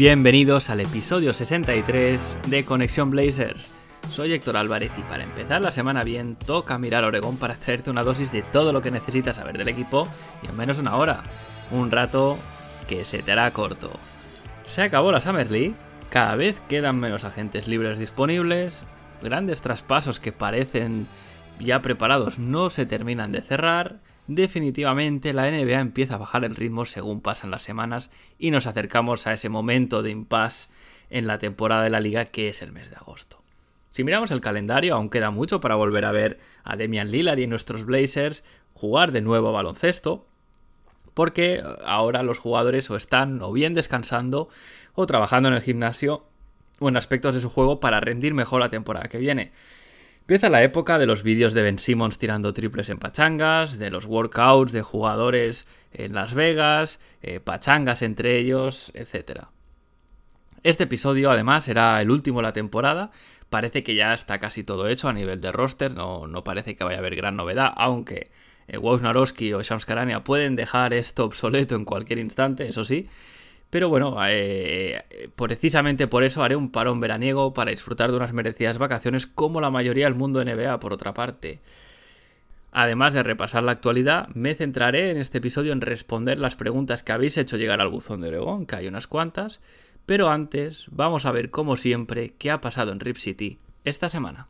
Bienvenidos al episodio 63 de Conexión Blazers. Soy Héctor Álvarez y para empezar la semana bien toca mirar Oregón para traerte una dosis de todo lo que necesitas saber del equipo y en menos una hora. Un rato que se te hará corto. Se acabó la Summer League, cada vez quedan menos agentes libres disponibles, grandes traspasos que parecen ya preparados no se terminan de cerrar, definitivamente la NBA empieza a bajar el ritmo según pasan las semanas y nos acercamos a ese momento de impasse en la temporada de la liga que es el mes de agosto. Si miramos el calendario, aún queda mucho para volver a ver a Demian Lillard y nuestros Blazers jugar de nuevo a baloncesto, porque ahora los jugadores o están o bien descansando o trabajando en el gimnasio o en aspectos de su juego para rendir mejor la temporada que viene. Empieza la época de los vídeos de Ben Simmons tirando triples en pachangas, de los workouts de jugadores en Las Vegas, eh, pachangas entre ellos, etc. Este episodio además será el último de la temporada, parece que ya está casi todo hecho a nivel de roster, no, no parece que vaya a haber gran novedad, aunque eh, Wojnarowski o Shams Karania pueden dejar esto obsoleto en cualquier instante, eso sí. Pero bueno, eh, precisamente por eso haré un parón veraniego para disfrutar de unas merecidas vacaciones como la mayoría del mundo NBA, por otra parte. Además de repasar la actualidad, me centraré en este episodio en responder las preguntas que habéis hecho llegar al buzón de Oregón, que hay unas cuantas, pero antes vamos a ver como siempre qué ha pasado en Rip City esta semana.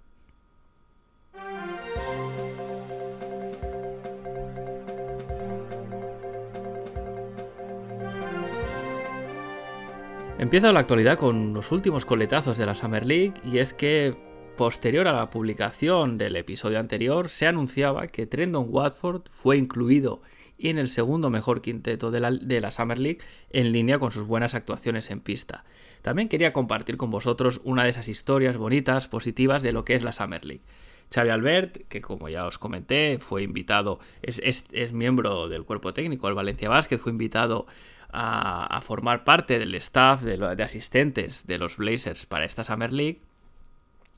Empiezo la actualidad con los últimos coletazos de la Summer League y es que posterior a la publicación del episodio anterior se anunciaba que Trendon Watford fue incluido en el segundo mejor quinteto de la, Summer League en línea con sus buenas actuaciones en pista. También quería compartir con vosotros una de esas historias bonitas, positivas de lo que es la Summer League. Xavi Albert, que como ya os comenté, fue invitado, es, es, es miembro del cuerpo técnico del Valencia Basket, fue invitado a, formar parte del staff de, asistentes de los Blazers para esta Summer League.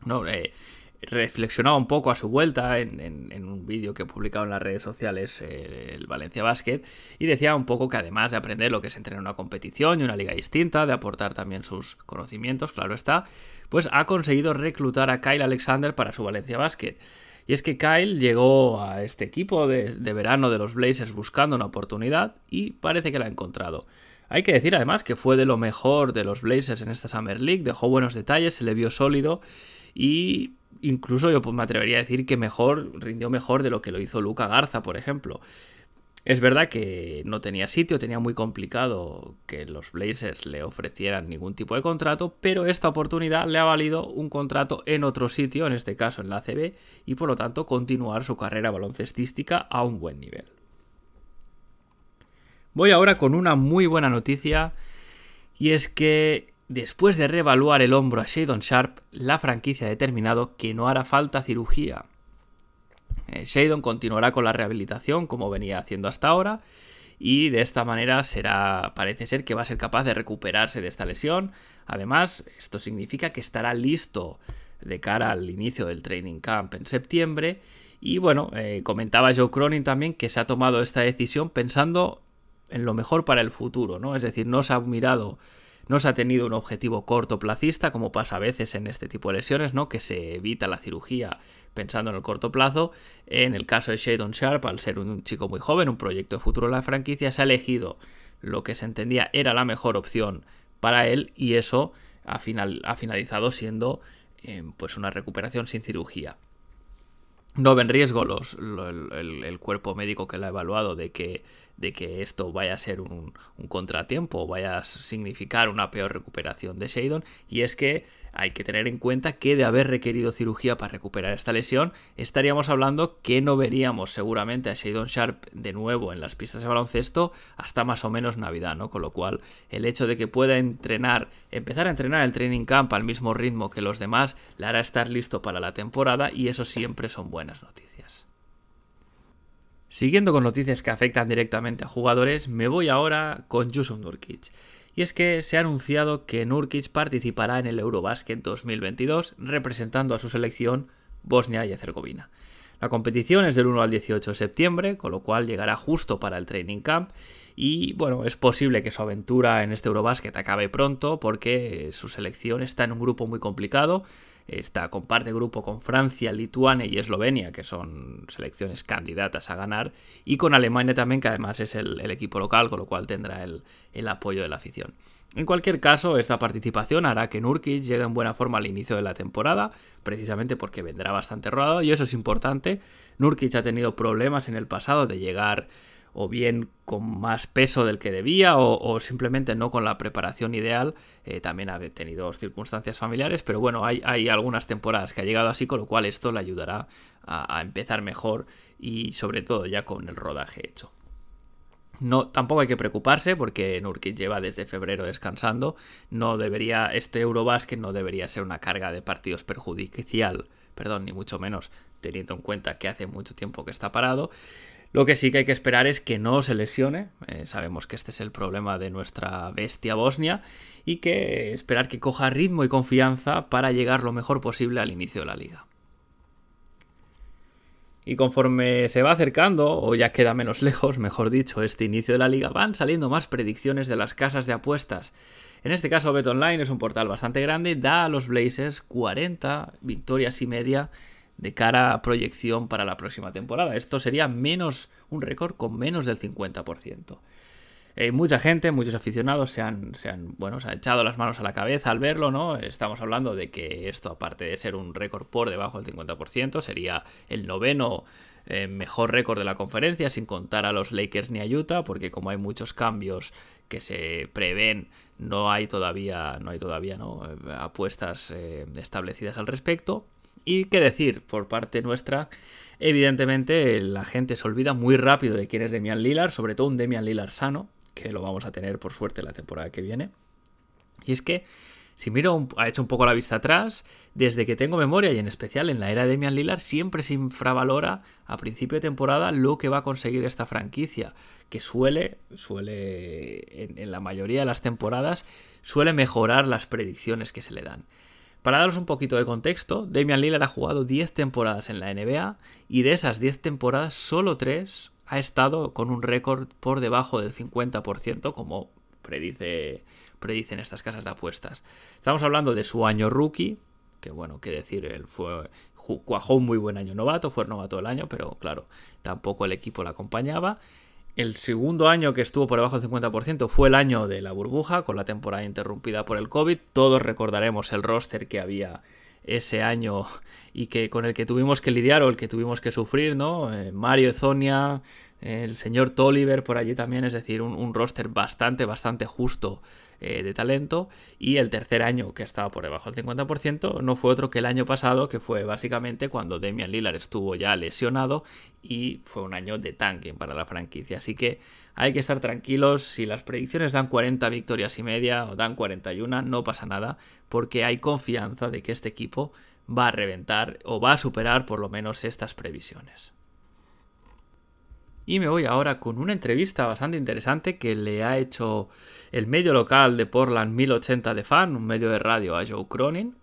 No, eh, reflexionaba un poco a su vuelta en, un vídeo que he publicado en las redes sociales, eh, el Valencia Basket, y decía un poco que además de aprender lo que es entrenar una competición y una liga distinta, de aportar también sus conocimientos, claro está, pues ha conseguido reclutar a Kyle Alexander para su Valencia Basket. Y es que Kyle llegó a este equipo de, verano de los Blazers buscando una oportunidad y parece que la ha encontrado. Hay que decir además que fue de lo mejor de los Blazers en esta Summer League, dejó buenos detalles, se le vio sólido y incluso yo me atrevería a decir que mejor, rindió mejor de lo que lo hizo Luca Garza, por ejemplo. Es verdad que no tenía sitio, tenía muy complicado que los Blazers le ofrecieran ningún tipo de contrato, pero esta oportunidad le ha valido un contrato en otro sitio, en este caso en la ACB, y por lo tanto continuar su carrera baloncestística a un buen nivel. Voy ahora con una muy buena noticia, y es que después de reevaluar el hombro a Shadon Sharp, la franquicia ha determinado que no hará falta cirugía. Shadon continuará con la rehabilitación como venía haciendo hasta ahora y de esta manera será parece ser que va a ser capaz de recuperarse de esta lesión. Además, esto significa que estará listo de cara al inicio del training camp en septiembre y bueno, eh, comentaba Joe Cronin también que se ha tomado esta decisión pensando en lo mejor para el futuro, ¿no? Es decir, no se ha mirado no se ha tenido un objetivo cortoplacista, como pasa a veces en este tipo de lesiones, ¿no? Que se evita la cirugía pensando en el corto plazo. En el caso de Shadon Sharp, al ser un chico muy joven, un proyecto de futuro de la franquicia, se ha elegido lo que se entendía era la mejor opción para él y eso ha, final, ha finalizado siendo eh, pues una recuperación sin cirugía. No ven riesgo los, el, el, cuerpo médico que lo ha evaluado de que, de que esto vaya a ser un, un contratiempo, vaya a significar una peor recuperación de Shadon, y es que hay que tener en cuenta que de haber requerido cirugía para recuperar esta lesión, estaríamos hablando que no veríamos seguramente a Shadon Sharp de nuevo en las pistas de baloncesto hasta más o menos Navidad, ¿no? Con lo cual, el hecho de que pueda entrenar, empezar a entrenar el training camp al mismo ritmo que los demás, le hará estar listo para la temporada y eso siempre son buenas noticias. Siguiendo con noticias que afectan directamente a jugadores, me voy ahora con Jusuf Nurkic. Y es que se ha anunciado que Nurkic participará en el Eurobasket 2022 representando a su selección Bosnia y Herzegovina. La competición es del 1 al 18 de septiembre, con lo cual llegará justo para el training camp y bueno, es posible que su aventura en este Eurobasket acabe pronto porque su selección está en un grupo muy complicado Está, comparte grupo con Francia, Lituania y Eslovenia, que son selecciones candidatas a ganar, y con Alemania también, que además es el, equipo local, con lo cual tendrá el, apoyo de la afición. En cualquier caso, esta participación hará que Nurkic llegue en buena forma al inicio de la temporada, precisamente porque vendrá bastante rodado, y eso es importante. Nurkic ha tenido problemas en el pasado de llegar o bien con más peso del que debía o, simplemente no con la preparación ideal. Eh, también ha tenido circunstancias familiares, pero bueno, hay, algunas temporadas que ha llegado así, con lo cual esto le ayudará a, empezar mejor y sobre todo ya con el rodaje hecho. No, tampoco hay que preocuparse porque Nurkic lleva desde febrero descansando. No debería, este Eurobasket no debería ser una carga de partidos perjudicial, perdón, ni mucho menos, teniendo en cuenta que hace mucho tiempo que está parado. Lo que sí que hay que esperar es que no se lesione. Eh, sabemos que este es el problema de nuestra bestia Bosnia. Y que esperar que coja ritmo y confianza para llegar lo mejor posible al inicio de la liga. Y conforme se va acercando, o ya queda menos lejos, mejor dicho, este inicio de la liga, van saliendo más predicciones de las casas de apuestas. En este caso, BetOnline es un portal bastante grande, da a los Blazers 40 victorias y media de cara a proyección para la próxima temporada. Esto sería menos un récord con menos del 50%. Eh, mucha gente, muchos aficionados se han, se han, bueno, se han echado las manos a la cabeza al verlo, ¿no? Estamos hablando de que esto, aparte de ser un récord por debajo del 50%, sería el noveno eh, mejor récord de la conferencia, sin contar a los Lakers ni a Utah, porque como hay muchos cambios que se prevén, no hay todavía, no hay todavía ¿no? Eh, apuestas establecidas al respecto. Y qué decir, por parte nuestra, evidentemente la gente se olvida muy rápido de quién es Demian Lillard, sobre todo un Demian Lillard sano, que lo vamos a tener por suerte la temporada que viene. Y es que, si miro, ha hecho un poco la vista atrás, desde que tengo memoria y en especial en la era de Demian Lillard, siempre se infravalora a principio de temporada lo que va a conseguir esta franquicia, que suele, suele, en, en la mayoría de las temporadas, suele mejorar las predicciones que se le dan. Para daros un poquito de contexto, Damian Lillard ha jugado 10 temporadas en la NBA y de esas 10 temporadas solo 3 ha estado con un récord por debajo del 50%, como predice, predicen estas casas de apuestas. Estamos hablando de su año rookie, que bueno, qué decir, él fue cuajó un muy buen año novato, fue el novato del año, pero claro, tampoco el equipo le acompañaba. El segundo año que estuvo por debajo del 50% fue el año de la burbuja, con la temporada interrumpida por el COVID. Todos recordaremos el roster que había ese año y que con el que tuvimos que lidiar o el que tuvimos que sufrir, ¿no? Eh, Mario Ezonia, el señor Tolliver por allí también, es decir, un, roster bastante, bastante justo eh, de talento. Y el tercer año, que estaba por debajo del 50%, no fue otro que el año pasado, que fue básicamente cuando Damian Lillard estuvo ya lesionado y fue un año de tanking para la franquicia. Así que hay que estar tranquilos, si las predicciones dan 40 victorias y media o dan 41, no pasa nada, porque hay confianza de que este equipo va a reventar o va a superar por lo menos estas previsiones. Y me voy ahora con una entrevista bastante interesante que le ha hecho el medio local de Portland 1080 de fan, un medio de radio a Joe Cronin.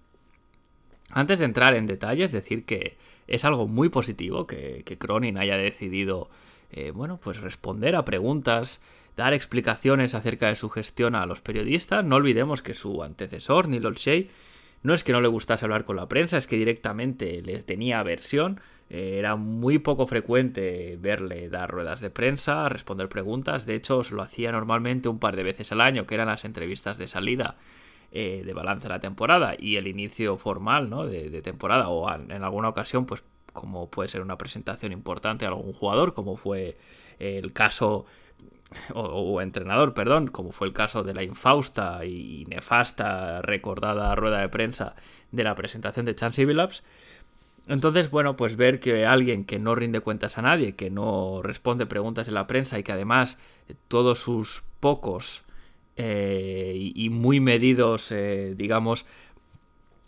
Antes de entrar en detalles, decir que es algo muy positivo que, Cronin haya decidido, eh, bueno, pues responder a preguntas, dar explicaciones acerca de su gestión a los periodistas. No olvidemos que su antecesor, Neil Olshey, no es que no le gustase hablar con la prensa, es que directamente les tenía aversión. Eh, era muy poco frecuente verle dar ruedas de prensa, responder preguntas. De hecho, lo hacía normalmente un par de veces al año, que eran las entrevistas de salida eh, de balance de la temporada y el inicio formal ¿no? de, temporada. O en alguna ocasión, pues como puede ser una presentación importante a algún jugador, como fue el caso o, entrenador, perdón, como fue el caso de la infausta y nefasta recordada rueda de prensa de la presentación de Chance Billups. Entonces, bueno, pues ver que alguien que no rinde cuentas a nadie, que no responde preguntas en la prensa y que además todos sus pocos eh, y muy medidos, eh, digamos,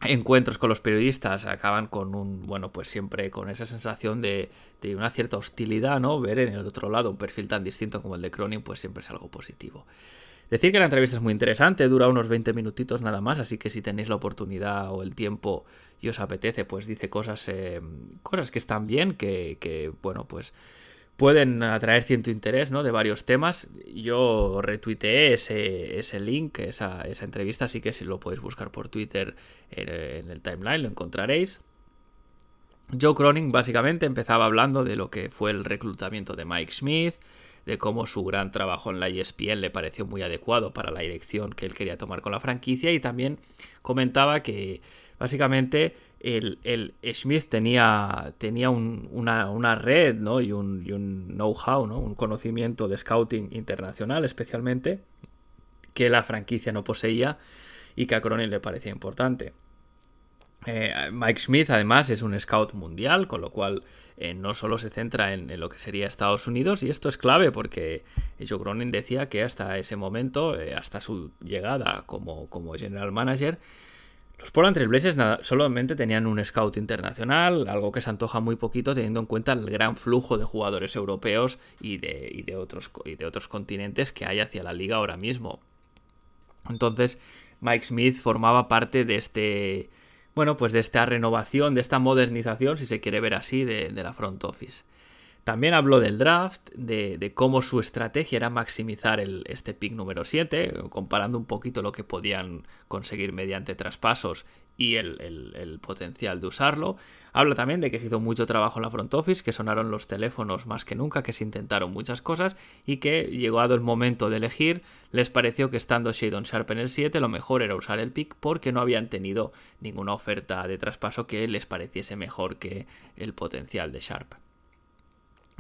encuentros con los periodistas acaban con un, bueno, pues siempre con esa sensación de, de, una cierta hostilidad, ¿no? Ver en el otro lado un perfil tan distinto como el de Cronin, pues siempre es algo positivo. Decir que la entrevista es muy interesante, dura unos 20 minutitos nada más, así que si tenéis la oportunidad o el tiempo y os apetece, pues dice cosas, eh, cosas que están bien, que, que bueno, pues pueden atraer cierto interés ¿no? de varios temas. Yo retuiteé ese, ese link, esa, esa, entrevista, así que si lo podéis buscar por Twitter en, el timeline lo encontraréis. Joe Cronin básicamente empezaba hablando de lo que fue el reclutamiento de Mike Smith, de cómo su gran trabajo en la ESPN le pareció muy adecuado para la dirección que él quería tomar con la franquicia y también comentaba que básicamente el, Smith tenía, tenía una, red ¿no? y un, know-how, ¿no? un conocimiento de scouting internacional especialmente, que la franquicia no poseía y que a Cronin le parecía importante. Eh, Mike Smith además es un scout mundial, con lo cual eh, no solo se centra en, lo que sería Estados Unidos, y esto es clave porque Joe Cronin decía que hasta ese momento, eh, hasta su llegada como, como general manager, los Portland Trail Blazers solamente tenían un scout internacional, algo que se antoja muy poquito teniendo en cuenta el gran flujo de jugadores europeos y de, de, otros, y de otros continentes que hay hacia la liga ahora mismo. Entonces, Mike Smith formaba parte de este, bueno, pues de esta renovación, de esta modernización, si se quiere ver así, de la front office. También habló del draft, de, cómo su estrategia era maximizar el, este pick número 7, comparando un poquito lo que podían conseguir mediante traspasos y el, potencial de usarlo. Habla también de que se hizo mucho trabajo en la front office, que sonaron los teléfonos más que nunca, que se intentaron muchas cosas y que llegado el momento de elegir, les pareció que estando Shadon Sharp en el 7, lo mejor era usar el pick porque no habían tenido ninguna oferta de traspaso que les pareciese mejor que el potencial de Sharp.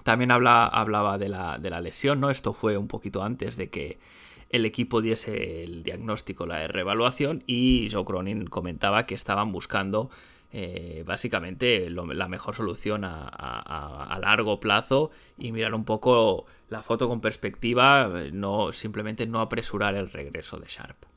También habla, hablaba de la, de la, lesión, ¿no? Esto fue un poquito antes de que el equipo diese el diagnóstico, la reevaluación, y Joe Cronin comentaba que estaban buscando eh, básicamente la mejor solución a, a, largo plazo y mirar un poco la foto con perspectiva, no simplemente no apresurar el regreso de Sharp.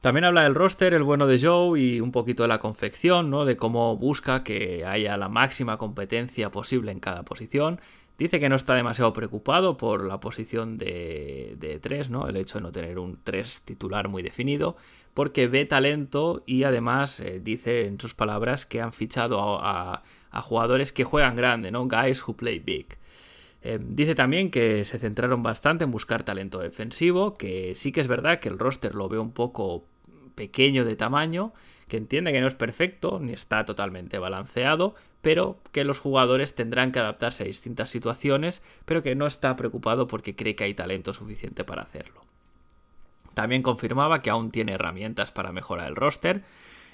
También habla del roster, el bueno de Joe y un poquito de la confección, ¿no? De cómo busca que haya la máxima competencia posible en cada posición. Dice que no está demasiado preocupado por la posición de, de 3, ¿no? El hecho de no tener un 3 titular muy definido, porque ve talento y además eh, dice en sus palabras que han fichado a, jugadores que juegan grande, ¿no? Guys who play big. Eh, dice también que se centraron bastante en buscar talento defensivo, que sí que es verdad que el roster lo ve un poco pequeño de tamaño, que entiende que no es perfecto ni está totalmente balanceado, pero que los jugadores tendrán que adaptarse a distintas situaciones, pero que no está preocupado porque cree que hay talento suficiente para hacerlo. También confirmaba que aún tiene herramientas para mejorar el roster.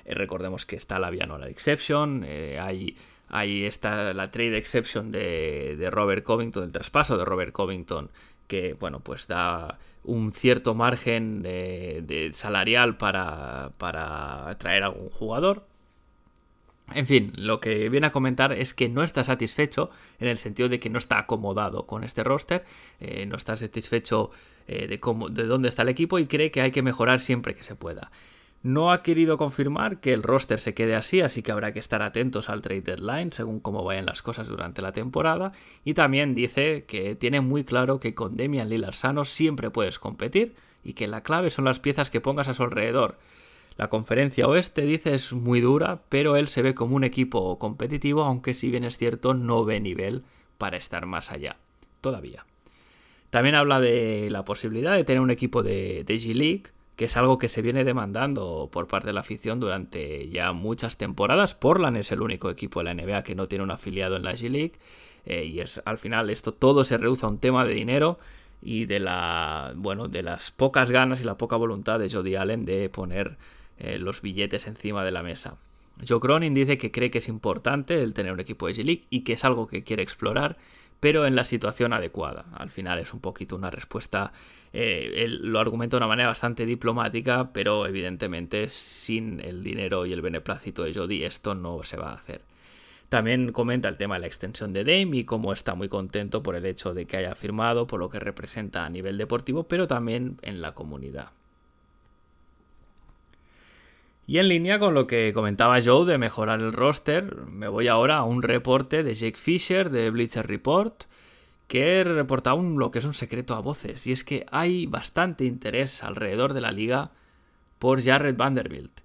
Eh, recordemos que está la la Exception, eh, hay, hay está la Trade Exception de, de Robert Covington, el traspaso de Robert Covington que bueno, pues da un cierto margen salarial para, para atraer a algún jugador. En fin, lo que viene a comentar es que no está satisfecho en el sentido de que no está acomodado con este roster, eh, no está satisfecho eh, de, cómo, de dónde está el equipo y cree que hay que mejorar siempre que se pueda. No ha querido confirmar que el roster se quede así, así que habrá que estar atentos al trade deadline según cómo vayan las cosas durante la temporada. Y también dice que tiene muy claro que con Demian Lillard sano siempre puedes competir y que la clave son las piezas que pongas a su alrededor. La conferencia oeste, dice, es muy dura, pero él se ve como un equipo competitivo, aunque si bien es cierto no ve nivel para estar más allá. Todavía. También habla de la posibilidad de tener un equipo de, de G-League que es algo que se viene demandando por parte de la afición durante ya muchas temporadas. Portland es el único equipo de la NBA que no tiene un afiliado en la G-League eh, y es al final esto todo se reduce a un tema de dinero y de la bueno de las pocas ganas y la poca voluntad de Jody Allen de poner eh, los billetes encima de la mesa. Joe Cronin dice que cree que es importante el tener un equipo de G-League y que es algo que quiere explorar, pero en la situación adecuada. Al final es un poquito una respuesta, eh, lo argumenta de una manera bastante diplomática, pero evidentemente sin el dinero y el beneplácito de Jody esto no se va a hacer. También comenta el tema de la extensión de Dame y cómo está muy contento por el hecho de que haya firmado, por lo que representa a nivel deportivo, pero también en la comunidad. Y en línea con lo que comentaba Joe de mejorar el roster, me voy ahora a un reporte de Jake Fisher de Bleacher Report que reporta un, lo que es un secreto a voces, y es que hay bastante interés alrededor de la liga por Jared Vanderbilt.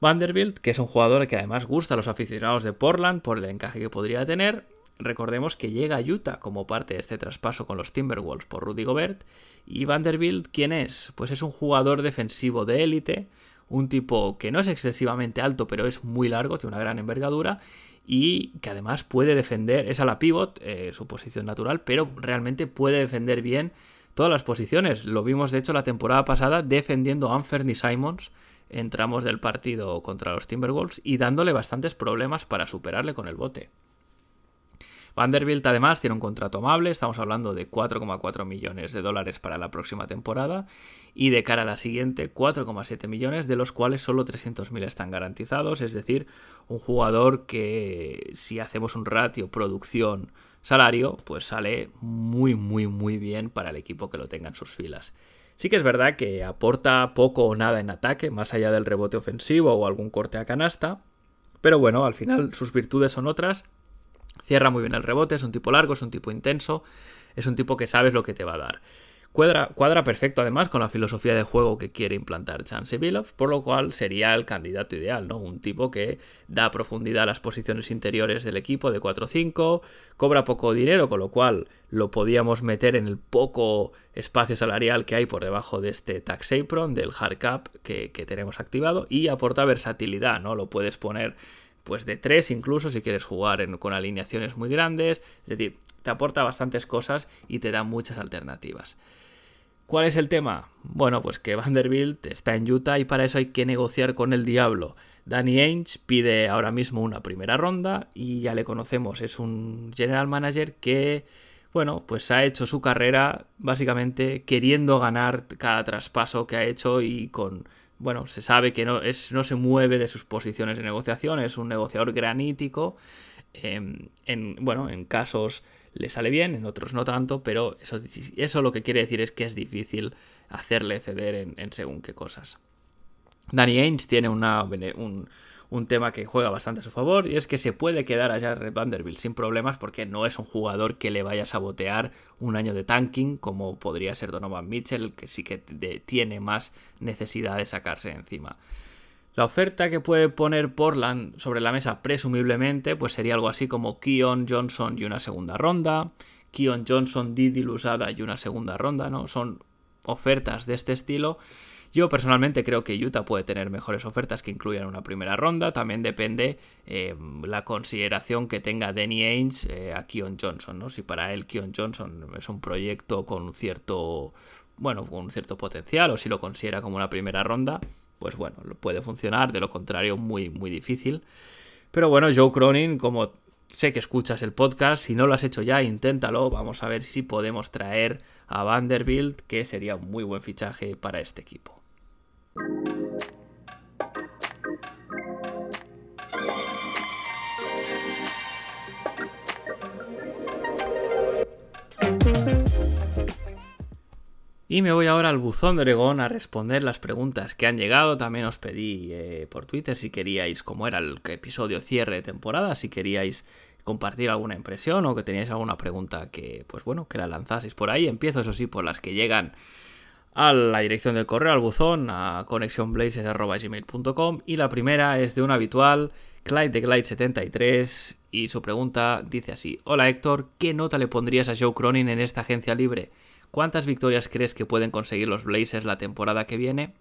Vanderbilt, que es un jugador que además gusta a los aficionados de Portland por el encaje que podría tener, recordemos que llega a Utah como parte de este traspaso con los Timberwolves por Rudy Gobert, y Vanderbilt, ¿quién es? Pues es un jugador defensivo de élite, un tipo que no es excesivamente alto, pero es muy largo, tiene una gran envergadura y que además puede defender, es a la pivot, eh, su posición natural, pero realmente puede defender bien todas las posiciones. Lo vimos de hecho la temporada pasada defendiendo a Anferny Simons en tramos del partido contra los Timberwolves y dándole bastantes problemas para superarle con el bote. Vanderbilt además tiene un contrato amable, estamos hablando de 4,4 millones de dólares para la próxima temporada. Y de cara a la siguiente 4,7 millones de los cuales solo 300.000 están garantizados, es decir, un jugador que si hacemos un ratio producción salario pues sale muy muy muy bien para el equipo que lo tenga en sus filas. Sí que es verdad que aporta poco o nada en ataque, más allá del rebote ofensivo o algún corte a canasta, pero bueno, al final sus virtudes son otras Cierra muy bien el rebote, es un tipo largo, es un tipo intenso, es un tipo que sabes lo que te va a dar. Cuadra, cuadra perfecto además con la filosofía de juego que quiere implantar Chance Billups, por lo cual sería el candidato ideal, ¿no? Un tipo que da profundidad a las posiciones interiores del equipo de 4-5, cobra poco dinero, con lo cual lo podíamos meter en el poco espacio salarial que hay por debajo de este tax apron, del hard cap que, que tenemos activado, y aporta versatilidad, ¿no? Lo puedes poner pues de 3 incluso si quieres jugar con alineaciones muy grandes, es decir, te aporta bastantes cosas y te da muchas alternativas. ¿Cuál es el tema? Bueno, pues que Vanderbilt está en Utah y para eso hay que negociar con el diablo. Danny Ainge pide ahora mismo una primera ronda y ya le conocemos, es un general manager que, bueno, pues ha hecho su carrera básicamente queriendo ganar cada traspaso que ha hecho y con bueno, se sabe que no, es, no se mueve de sus posiciones de negociación, es un negociador granítico. Em, en, bueno, en casos le sale bien, en otros no tanto, pero eso, eso lo que quiere decir es que es difícil hacerle ceder en, en según qué cosas. Danny Ainge tiene una, un, un tema que juega bastante a su favor y es que se puede quedar a Jared Vanderbilt sin problemas porque no es un jugador que le vaya a sabotear un año de tanking como podría ser Donovan Mitchell que sí que tiene más necesidad de sacarse encima. La oferta que puede poner Portland sobre la mesa presumiblemente pues sería algo así como Keon Johnson y una segunda ronda, Keon Johnson, Didi Lusada y una segunda ronda, ¿no? Son ofertas de este estilo yo personalmente creo que Utah puede tener mejores ofertas que incluyan una primera ronda. También depende eh, la consideración que tenga Danny Ainge eh, a Keon Johnson. ¿no? Si para él Keon Johnson es un proyecto con cierto bueno, con cierto potencial o si lo considera como una primera ronda, pues bueno, puede funcionar. De lo contrario, muy, muy difícil. Pero bueno, Joe Cronin, como sé que escuchas el podcast, si no lo has hecho ya, inténtalo. Vamos a ver si podemos traer a Vanderbilt, que sería un muy buen fichaje para este equipo. Y me voy ahora al buzón de Oregón a responder las preguntas que han llegado. También os pedí eh, por Twitter si queríais, como era el episodio cierre de temporada, si queríais compartir alguna impresión o que teníais alguna pregunta que, pues bueno, que la lanzaseis por ahí. Empiezo, eso sí, por las que llegan a la dirección del correo, al buzón, a conexionblazes.gmail.com y la primera es de un habitual, Clyde de Glide73 y su pregunta dice así, Hola Héctor, ¿qué nota le pondrías a Joe Cronin en esta agencia libre? ¿Cuántas victorias crees que pueden conseguir los Blazers la temporada que viene?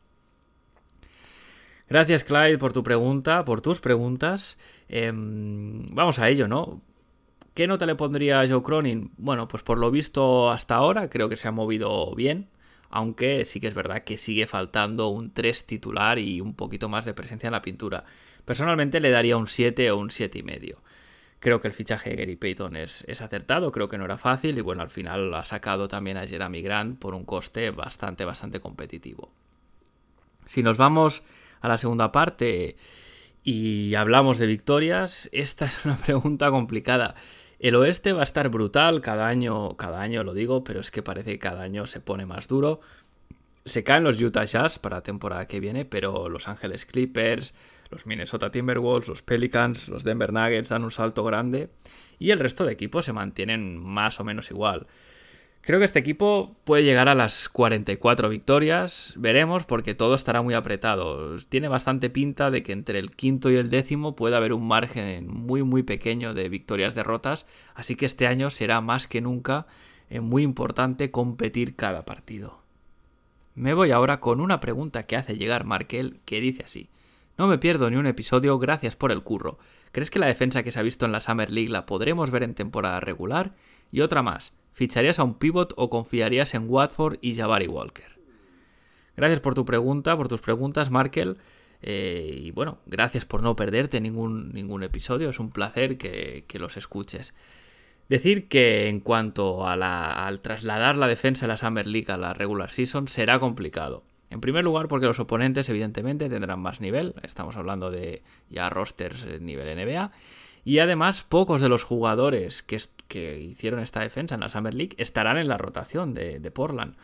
Gracias Clyde por tu pregunta, por tus preguntas. Em, vamos a ello, ¿no? ¿Qué nota le pondría a Joe Cronin? Bueno, pues por lo visto hasta ahora creo que se ha movido bien aunque sí que es verdad que sigue faltando un 3 titular y un poquito más de presencia en la pintura. Personalmente le daría un 7 o un 7,5. Creo que el fichaje de Gary Payton es, es, acertado, creo que no era fácil y bueno, al final ha sacado también a Jeremy Grant por un coste bastante, bastante competitivo. Si nos vamos a la segunda parte y hablamos de victorias, esta es una pregunta complicada. El oeste va a estar brutal cada año, cada año lo digo, pero es que parece que cada año se pone más duro. Se caen los Utah Jazz para la temporada que viene, pero Los Ángeles Clippers, los Minnesota Timberwolves, los Pelicans, los Denver Nuggets dan un salto grande y el resto de equipos se mantienen más o menos igual. Creo que este equipo puede llegar a las 44 victorias, veremos porque todo estará muy apretado. Tiene bastante pinta de que entre el quinto y el décimo puede haber un margen muy muy pequeño de victorias-derrotas, así que este año será más que nunca eh, muy importante competir cada partido. Me voy ahora con una pregunta que hace llegar Markel que dice así. No me pierdo ni un episodio, gracias por el curro. ¿Crees que la defensa que se ha visto en la Summer League la podremos ver en temporada regular? Y otra más, ¿Ficharías a un pivot o confiarías en Watford y Jabari Walker? Gracias por tu pregunta, por tus preguntas, Markel. Eh, y bueno, gracias por no perderte ningún, ningún episodio. Es un placer que, los escuches. Decir que en cuanto a al trasladar la defensa de la Summer League a la regular season será complicado. En primer lugar, porque los oponentes, evidentemente, tendrán más nivel. Estamos hablando de ya rosters nivel NBA. Y además, pocos de los jugadores que, que hicieron esta defensa en la Summer League estarán en la rotación de, Portland.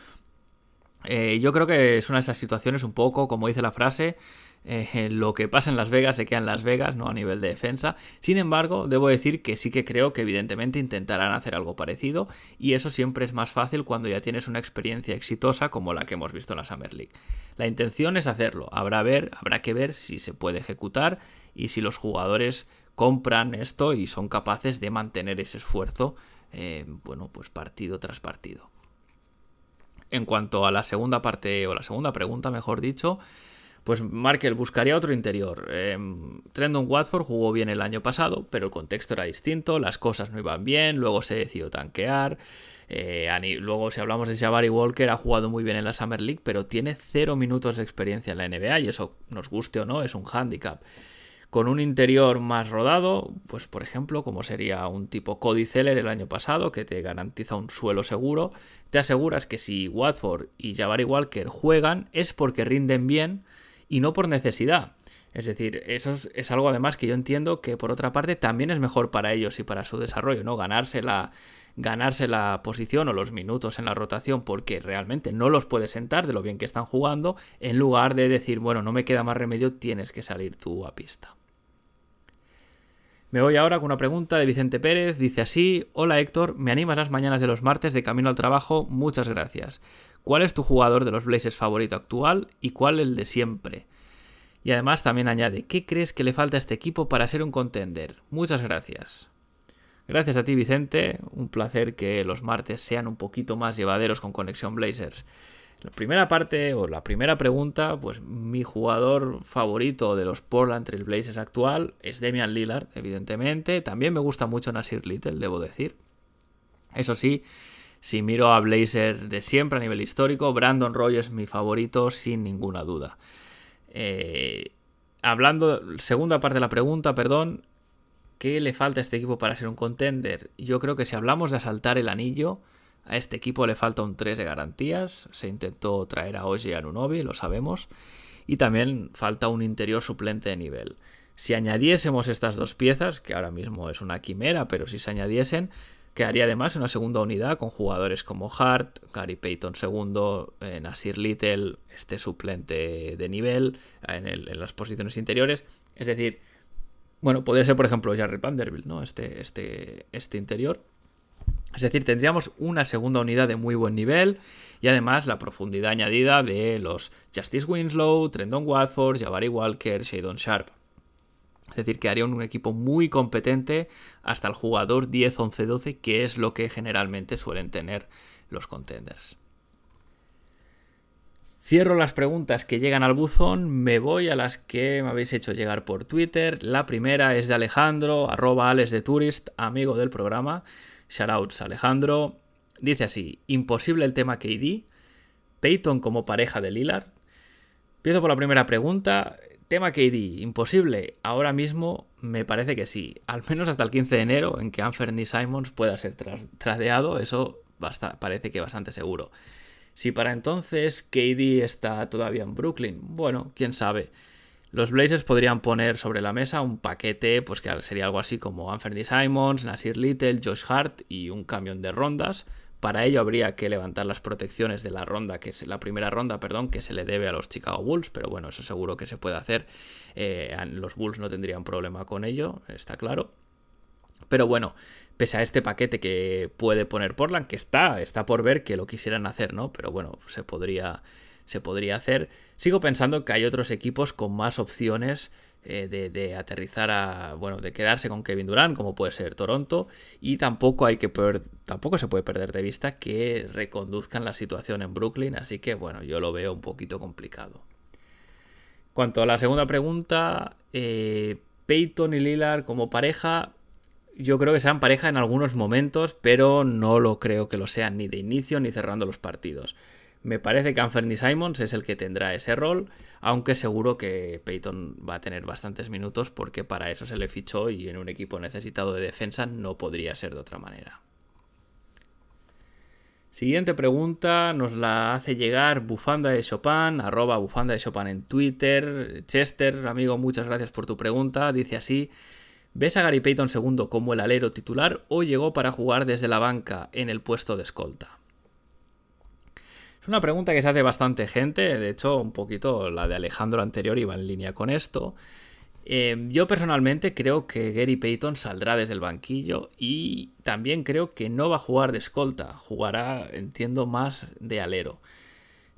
Eh, yo creo que es una de esas situaciones un poco, como dice la frase, eh, lo que pasa en Las Vegas se queda en Las Vegas, no a nivel de defensa. Sin embargo, debo decir que sí que creo que evidentemente intentarán hacer algo parecido y eso siempre es más fácil cuando ya tienes una experiencia exitosa como la que hemos visto en la Summer League. La intención es hacerlo, habrá, ver, habrá que ver si se puede ejecutar y si los jugadores compran esto y son capaces de mantener ese esfuerzo, eh, bueno, pues partido tras partido. En cuanto a la segunda parte, o la segunda pregunta, mejor dicho, pues Markel buscaría otro interior. Eh, Trendon Watford jugó bien el año pasado, pero el contexto era distinto, las cosas no iban bien, luego se decidió tanquear. Eh, luego, si hablamos de Jabari Walker, ha jugado muy bien en la Summer League, pero tiene cero minutos de experiencia en la NBA y eso, nos guste o no, es un hándicap con un interior más rodado, pues por ejemplo, como sería un tipo Cody Zeller el año pasado, que te garantiza un suelo seguro, te aseguras que si Watford y Jabari Walker juegan es porque rinden bien y no por necesidad. Es decir, eso es, algo además que yo entiendo que por otra parte también es mejor para ellos y para su desarrollo, ¿no? Ganarse la, ganarse la posición o los minutos en la rotación porque realmente no los puedes sentar de lo bien que están jugando, en lugar de decir, bueno, no me queda más remedio, tienes que salir tú a pista. Me voy ahora con una pregunta de Vicente Pérez. Dice así: Hola Héctor, me animas las mañanas de los martes de camino al trabajo. Muchas gracias. ¿Cuál es tu jugador de los Blazers favorito actual y cuál el de siempre? Y además también añade: ¿Qué crees que le falta a este equipo para ser un contender? Muchas gracias. Gracias a ti, Vicente. Un placer que los martes sean un poquito más llevaderos con Conexión Blazers. La primera parte o la primera pregunta, pues mi jugador favorito de los Portland Trail Blazers actual es Damian Lillard, evidentemente. También me gusta mucho Nasir Little, debo decir. Eso sí, si miro a Blazers de siempre a nivel histórico, Brandon Roy es mi favorito sin ninguna duda. Eh, hablando, segunda parte de la pregunta, perdón, ¿qué le falta a este equipo para ser un contender? Yo creo que si hablamos de asaltar el anillo, a este equipo le falta un 3 de garantías. Se intentó traer a Oji y a Nunobi, lo sabemos. Y también falta un interior suplente de nivel. Si añadiésemos estas dos piezas, que ahora mismo es una quimera, pero si se añadiesen, quedaría además una segunda unidad con jugadores como Hart, Gary Payton segundo, eh, Nasir Little, este suplente de nivel en, en, las posiciones interiores. Es decir, bueno, podría ser por ejemplo Jarry Vanderbilt, ¿no? Este, este, este interior. Es decir, tendríamos una segunda unidad de muy buen nivel y además la profundidad añadida de los Justice Winslow, Trendon Watford, Jabari Walker, Shadon Sharp. Es decir, que haría un equipo muy competente hasta el jugador 10, 11, 12, que es lo que generalmente suelen tener los contenders. Cierro las preguntas que llegan al buzón, me voy a las que me habéis hecho llegar por Twitter. La primera es de Alejandro, arroba Alex de amigo del programa. Shoutouts Alejandro. Dice así: Imposible el tema KD. Peyton como pareja de Lillard. Empiezo por la primera pregunta. Tema KD, imposible. Ahora mismo me parece que sí. Al menos hasta el 15 de enero, en que Anthony Simons pueda ser tradeado, eso parece que bastante seguro. Si para entonces KD está todavía en Brooklyn, bueno, quién sabe. Los Blazers podrían poner sobre la mesa un paquete, pues que sería algo así como Anthony Simons, Nasir Little, Josh Hart y un camión de rondas. Para ello habría que levantar las protecciones de la ronda, que es la primera ronda, perdón, que se le debe a los Chicago Bulls, pero bueno, eso seguro que se puede hacer. Eh, los Bulls no tendrían problema con ello, está claro. Pero bueno, pese a este paquete que puede poner Portland, que está, está por ver que lo quisieran hacer, ¿no? Pero bueno, se podría, se podría hacer. Sigo pensando que hay otros equipos con más opciones eh, de, aterrizar a. Bueno, de quedarse con Kevin Durant, como puede ser Toronto. Y tampoco hay que tampoco se puede perder de vista que reconduzcan la situación en Brooklyn. Así que bueno, yo lo veo un poquito complicado. Cuanto a la segunda pregunta, eh, Peyton y Lillard como pareja, yo creo que serán pareja en algunos momentos, pero no lo creo que lo sean ni de inicio ni cerrando los partidos. Me parece que Anthony Simons es el que tendrá ese rol, aunque seguro que Peyton va a tener bastantes minutos porque para eso se le fichó y en un equipo necesitado de defensa no podría ser de otra manera. Siguiente pregunta nos la hace llegar Bufanda de Chopin, arroba Bufanda de Chopin en Twitter. Chester, amigo, muchas gracias por tu pregunta. Dice así, ¿ves a Gary Payton segundo como el alero titular o llegó para jugar desde la banca en el puesto de escolta? Es una pregunta que se hace bastante gente, de hecho un poquito la de Alejandro anterior iba en línea con esto. Eh, yo personalmente creo que Gary Payton saldrá desde el banquillo y también creo que no va a jugar de escolta, jugará, entiendo, más de alero.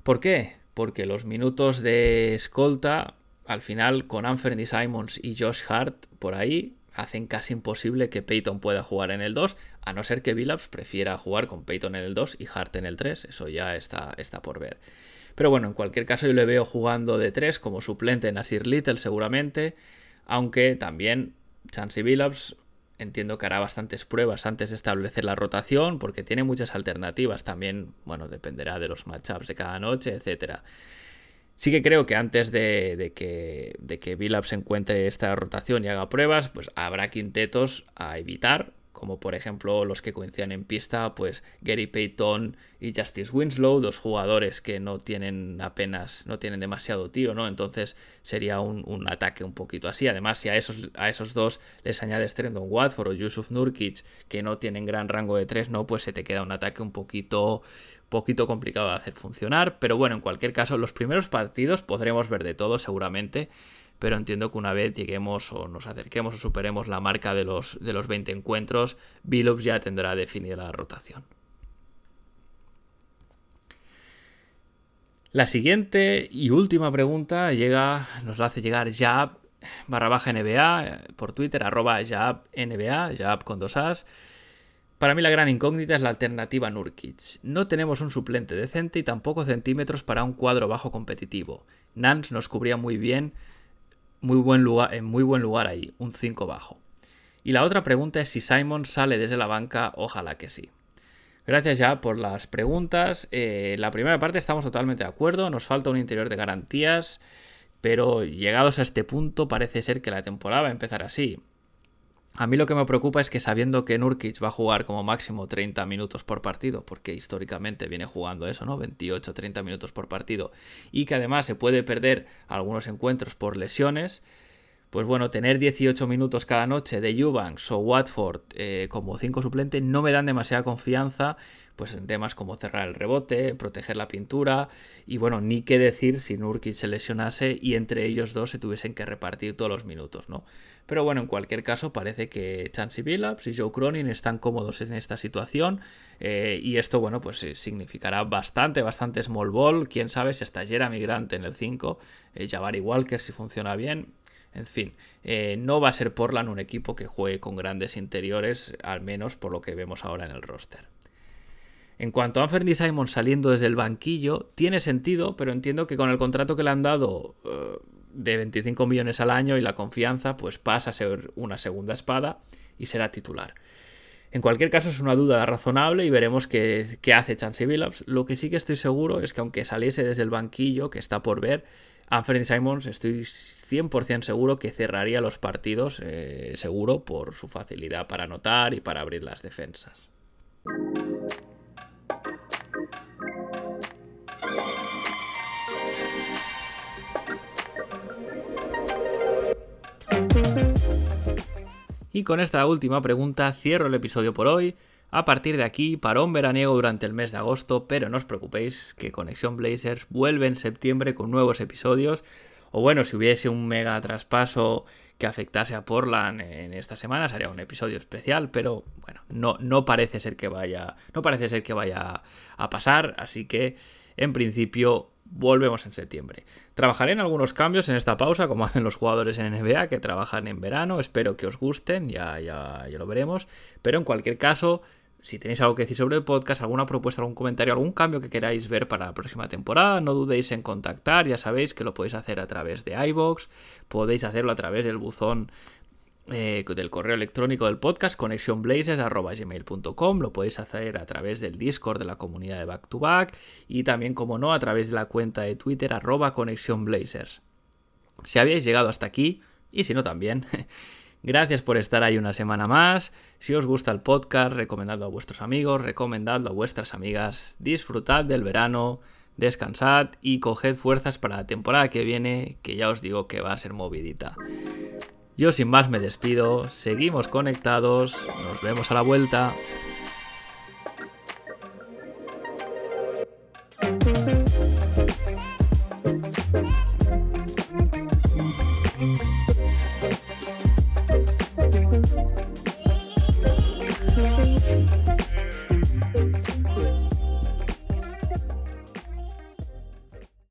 ¿Por qué? Porque los minutos de escolta, al final, con Anthony Simons y Josh Hart por ahí, hacen casi imposible que Peyton pueda jugar en el 2, a no ser que Billups prefiera jugar con Peyton en el 2 y Hart en el 3, eso ya está, está por ver. Pero bueno, en cualquier caso yo le veo jugando de 3 como suplente en Asir Little seguramente, aunque también Chansey Billups entiendo que hará bastantes pruebas antes de establecer la rotación, porque tiene muchas alternativas también, bueno, dependerá de los matchups de cada noche, etcétera. Sí que creo que antes de, que, de que Billups encuentre esta rotación y haga pruebas, pues habrá quintetos a evitar como por ejemplo los que coincidían en pista, pues Gary Payton y Justice Winslow, dos jugadores que no tienen apenas, no tienen demasiado tiro, ¿no? Entonces sería un, ataque un poquito así. Además, si a esos, a esos dos les añades Trendon Watford o Yusuf Nurkic, que no tienen gran rango de tres, ¿no? Pues se te queda un ataque un poquito, poquito complicado de hacer funcionar. Pero bueno, en cualquier caso, los primeros partidos podremos ver de todo seguramente pero entiendo que una vez lleguemos o nos acerquemos o superemos la marca de los, de los 20 encuentros, Billups ya tendrá definida la rotación. La siguiente y última pregunta llega, nos la hace llegar Jab barra NBA por Twitter, arroba Jab NBA, Jab con dos As. Para mí la gran incógnita es la alternativa Nurkic. No tenemos un suplente decente y tampoco centímetros para un cuadro bajo competitivo. Nance nos cubría muy bien muy buen lugar, en muy buen lugar ahí, un 5 bajo. Y la otra pregunta es si Simon sale desde la banca, ojalá que sí. Gracias ya por las preguntas. Eh, la primera parte estamos totalmente de acuerdo, nos falta un interior de garantías, pero llegados a este punto parece ser que la temporada va a empezar así. A mí lo que me preocupa es que sabiendo que Nurkic va a jugar como máximo 30 minutos por partido, porque históricamente viene jugando eso, ¿no? 28-30 minutos por partido, y que además se puede perder algunos encuentros por lesiones, pues bueno, tener 18 minutos cada noche de Eubanks o Watford eh, como 5 suplente no me dan demasiada confianza pues en temas como cerrar el rebote, proteger la pintura y bueno, ni qué decir si Nurkic se lesionase y entre ellos dos se tuviesen que repartir todos los minutos, ¿no? Pero bueno, en cualquier caso parece que Chansey Billups y Joe Cronin están cómodos en esta situación eh, y esto, bueno, pues eh, significará bastante, bastante small ball, quién sabe si hasta Jeremy Grant en el 5, eh, Jabari Walker si funciona bien, en fin, no va a ser Portland un equipo que juegue con grandes interiores, al menos por lo que vemos ahora en el roster. En cuanto a Anthony Simon saliendo desde el banquillo, tiene sentido, pero entiendo que con el contrato que le han dado eh, de 25 millones al año y la confianza, pues pasa a ser una segunda espada y será titular. En cualquier caso es una duda razonable y veremos qué, hace Chansey Billups. Lo que sí que estoy seguro es que aunque saliese desde el banquillo, que está por ver, Anthony Simons estoy 100% seguro que cerraría los partidos, eh, seguro, por su facilidad para anotar y para abrir las defensas. Y con esta última pregunta cierro el episodio por hoy. A partir de aquí, parón veraniego durante el mes de agosto, pero no os preocupéis que Conexión Blazers vuelve en septiembre con nuevos episodios. O bueno, si hubiese un mega traspaso que afectase a Portland en esta semana, sería un episodio especial, pero bueno, no, no parece ser que vaya. No parece ser que vaya a pasar, así que en principio volvemos en septiembre. Trabajaré en algunos cambios en esta pausa, como hacen los jugadores en NBA que trabajan en verano. Espero que os gusten, ya, ya, ya lo veremos. Pero en cualquier caso, si tenéis algo que decir sobre el podcast, alguna propuesta, algún comentario, algún cambio que queráis ver para la próxima temporada, no dudéis en contactar. Ya sabéis que lo podéis hacer a través de iBox, podéis hacerlo a través del buzón eh, del correo electrónico del podcast, conexionblazers.gmail.com. Lo podéis hacer a través del Discord de la comunidad de Back to Back y también, como no, a través de la cuenta de Twitter arroba. Si habéis llegado hasta aquí, y si no también, gracias por estar ahí una semana más. Si os gusta el podcast, recomendadlo a vuestros amigos, recomendadlo a vuestras amigas. Disfrutad del verano, descansad y coged fuerzas para la temporada que viene, que ya os digo que va a ser movidita. Yo sin más me despido, seguimos conectados, nos vemos a la vuelta.